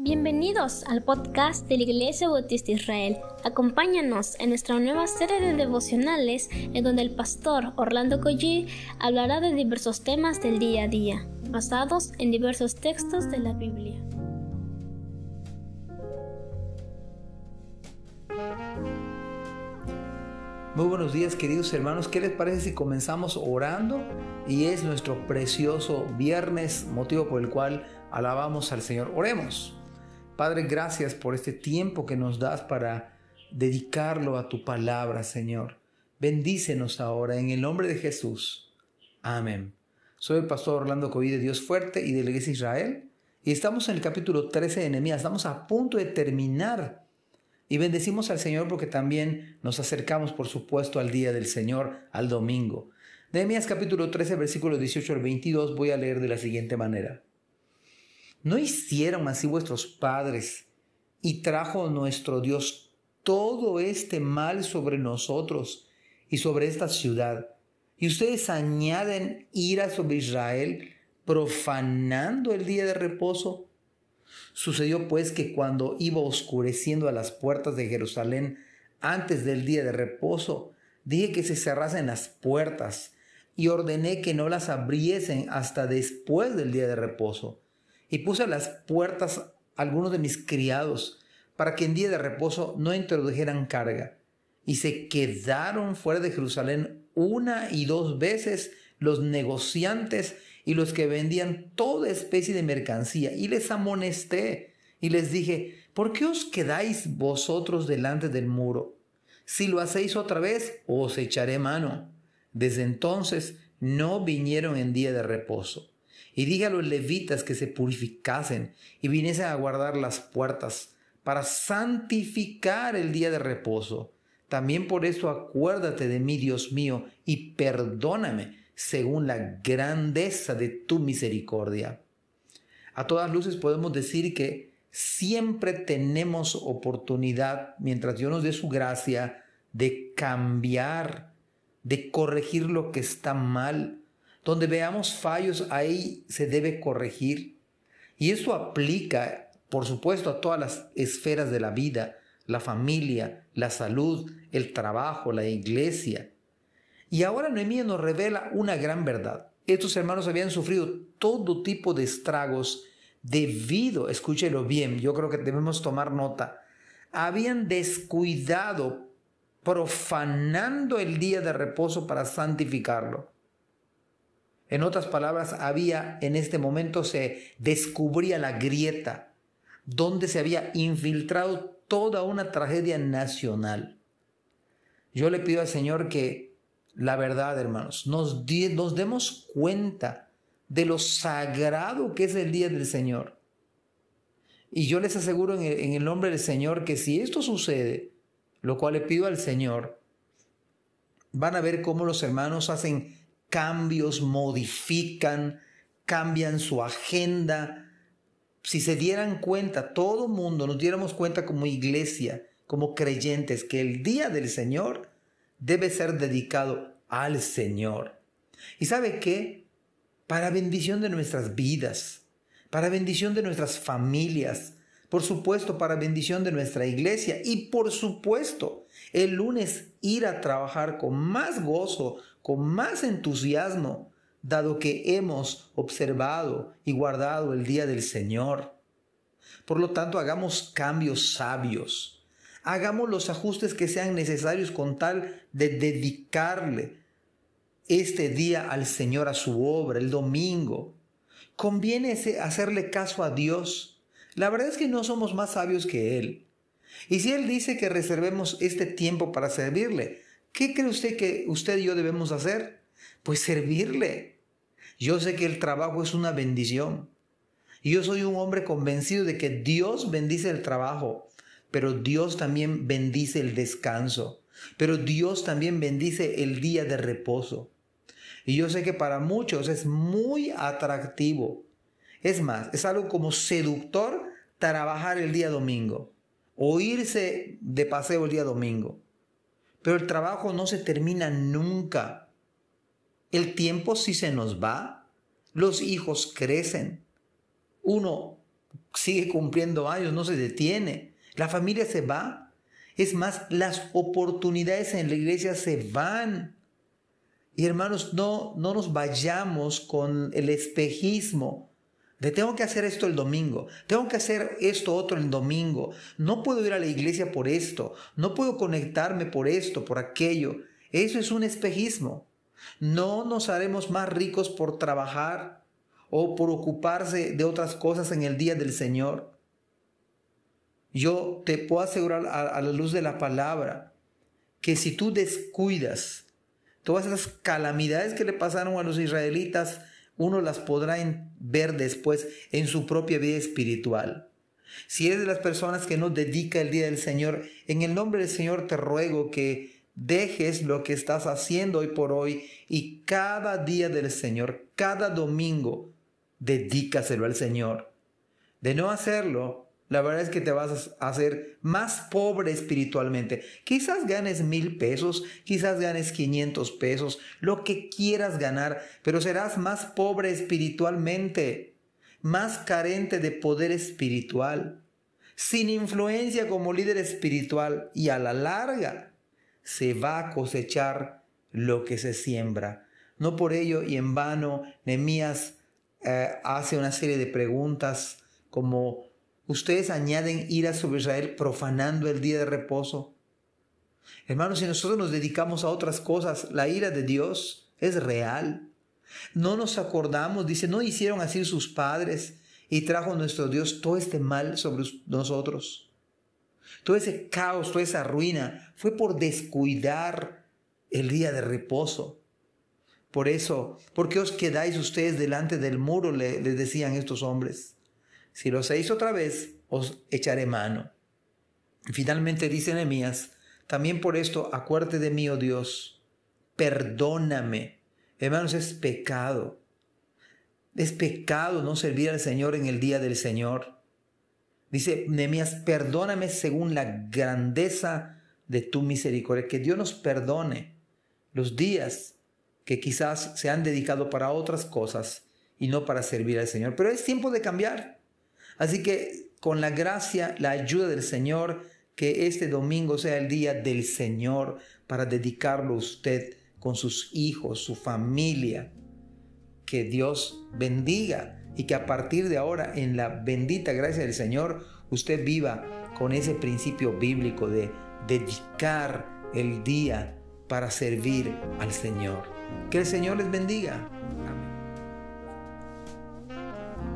Bienvenidos al podcast de la Iglesia Bautista Israel. Acompáñanos en nuestra nueva serie de devocionales en donde el pastor Orlando Collie hablará de diversos temas del día a día, basados en diversos textos de la Biblia. Muy buenos días queridos hermanos, ¿qué les parece si comenzamos orando? Y es nuestro precioso viernes, motivo por el cual alabamos al Señor. Oremos. Padre, gracias por este tiempo que nos das para dedicarlo a tu palabra, Señor. Bendícenos ahora en el nombre de Jesús. Amén. Soy el pastor Orlando Covid de Dios Fuerte y de la Iglesia Israel. Y estamos en el capítulo 13 de Nehemías. Estamos a punto de terminar. Y bendecimos al Señor porque también nos acercamos, por supuesto, al día del Señor, al domingo. Nehemías capítulo 13, versículo 18 al 22 voy a leer de la siguiente manera. ¿No hicieron así vuestros padres y trajo nuestro Dios todo este mal sobre nosotros y sobre esta ciudad? Y ustedes añaden ira sobre Israel, profanando el día de reposo. Sucedió pues que cuando iba oscureciendo a las puertas de Jerusalén antes del día de reposo, dije que se cerrasen las puertas y ordené que no las abriesen hasta después del día de reposo y puse a las puertas algunos de mis criados para que en día de reposo no introdujeran carga. Y se quedaron fuera de Jerusalén una y dos veces los negociantes y los que vendían toda especie de mercancía. Y les amonesté y les dije, ¿por qué os quedáis vosotros delante del muro? Si lo hacéis otra vez, os echaré mano. Desde entonces no vinieron en día de reposo. Y dije a los levitas que se purificasen y viniesen a guardar las puertas para santificar el día de reposo. También por eso acuérdate de mí, Dios mío, y perdóname según la grandeza de tu misericordia. A todas luces podemos decir que siempre tenemos oportunidad, mientras Dios nos dé su gracia, de cambiar, de corregir lo que está mal, donde veamos fallos, ahí se debe corregir. Y eso aplica, por supuesto, a todas las esferas de la vida, la familia, la salud, el trabajo, la iglesia. Y ahora Noemí nos revela una gran verdad. Estos hermanos habían sufrido todo tipo de estragos debido, escúchelo bien, yo creo que debemos tomar nota, habían descuidado, profanando el día de reposo para santificarlo. En otras palabras, había en este momento se descubría la grieta donde se había infiltrado toda una tragedia nacional. Yo le pido al Señor que la verdad, hermanos, nos, demos cuenta de lo sagrado que es el día del Señor. Y yo les aseguro en en el nombre del Señor que si esto sucede, lo cual le pido al Señor, van a ver cómo los hermanos hacen cambios, modifican, cambian su agenda. Si se dieran cuenta, todo mundo nos diéramos cuenta como iglesia, como creyentes, que el día del Señor debe ser dedicado al Señor. ¿Y sabe qué? Para bendición de nuestras vidas, para bendición de nuestras familias, por supuesto para bendición de nuestra iglesia y por supuesto el lunes ir a trabajar con más gozo, con más entusiasmo, dado que hemos observado y guardado el día del Señor. Por lo tanto, hagamos cambios sabios. Hagamos los ajustes que sean necesarios con tal de dedicarle este día al Señor, a su obra, el domingo. Conviene hacerle caso a Dios. La verdad es que no somos más sabios que Él. Y si Él dice que reservemos este tiempo para servirle, ¿Qué cree usted que usted y yo debemos hacer? Pues servirle. Yo sé que el trabajo es una bendición. Y yo soy un hombre convencido de que Dios bendice el trabajo, pero Dios también bendice el descanso, pero Dios también bendice el día de reposo. Y yo sé que para muchos es muy atractivo. Es más, es algo como seductor trabajar el día domingo o irse de paseo el día domingo. Pero el trabajo no se termina nunca. El tiempo sí se nos va. Los hijos crecen. Uno sigue cumpliendo años, no se detiene. La familia se va. Es más, las oportunidades en la iglesia se van. Y hermanos, no, no nos vayamos con el espejismo de tengo que hacer esto el domingo, tengo que hacer esto otro el domingo, no puedo ir a la iglesia por esto, no puedo conectarme por esto, por aquello. Eso es un espejismo. No nos haremos más ricos por trabajar o por ocuparse de otras cosas en el día del Señor. Yo te puedo asegurar a, la luz de la palabra que si tú descuidas todas esas calamidades que le pasaron a los israelitas, uno las podrá ver después en su propia vida espiritual. Si eres de las personas que no dedica el día del Señor, en el nombre del Señor te ruego que dejes lo que estás haciendo hoy por hoy y cada día del Señor, cada domingo, dedícaselo al Señor. De no hacerlo, la verdad es que te vas a hacer más pobre espiritualmente. Quizás ganes mil pesos, quizás ganes 500 pesos, lo que quieras ganar, pero serás más pobre espiritualmente, más carente de poder espiritual, sin influencia como líder espiritual y a la larga se va a cosechar lo que se siembra. No por ello y en vano, Nehemías eh, hace una serie de preguntas como ustedes añaden ira sobre Israel profanando el día de reposo. Hermanos, si nosotros nos dedicamos a otras cosas, la ira de Dios es real. No nos acordamos, dice, no hicieron así sus padres y trajo nuestro Dios todo este mal sobre nosotros. Todo ese caos, toda esa ruina fue por descuidar el día de reposo. Por eso, ¿por qué os quedáis ustedes delante del muro? Le, les decían estos hombres. Si lo hacéis otra vez, os echaré mano. finalmente dice Nehemías, también por esto acuérdate de mí, oh Dios, perdóname. Hermanos, es pecado. Es pecado no servir al Señor en el día del Señor. Dice Nehemías, perdóname según la grandeza de tu misericordia. Que Dios nos perdone los días que quizás se han dedicado para otras cosas y no para servir al Señor. Pero es tiempo de cambiar. Así que con la gracia, la ayuda del Señor, que este domingo sea el día del Señor para dedicarlo a usted con sus hijos, su familia. Que Dios bendiga y que a partir de ahora, en la bendita gracia del Señor, usted viva con ese principio bíblico de dedicar el día para servir al Señor. Que el Señor les bendiga.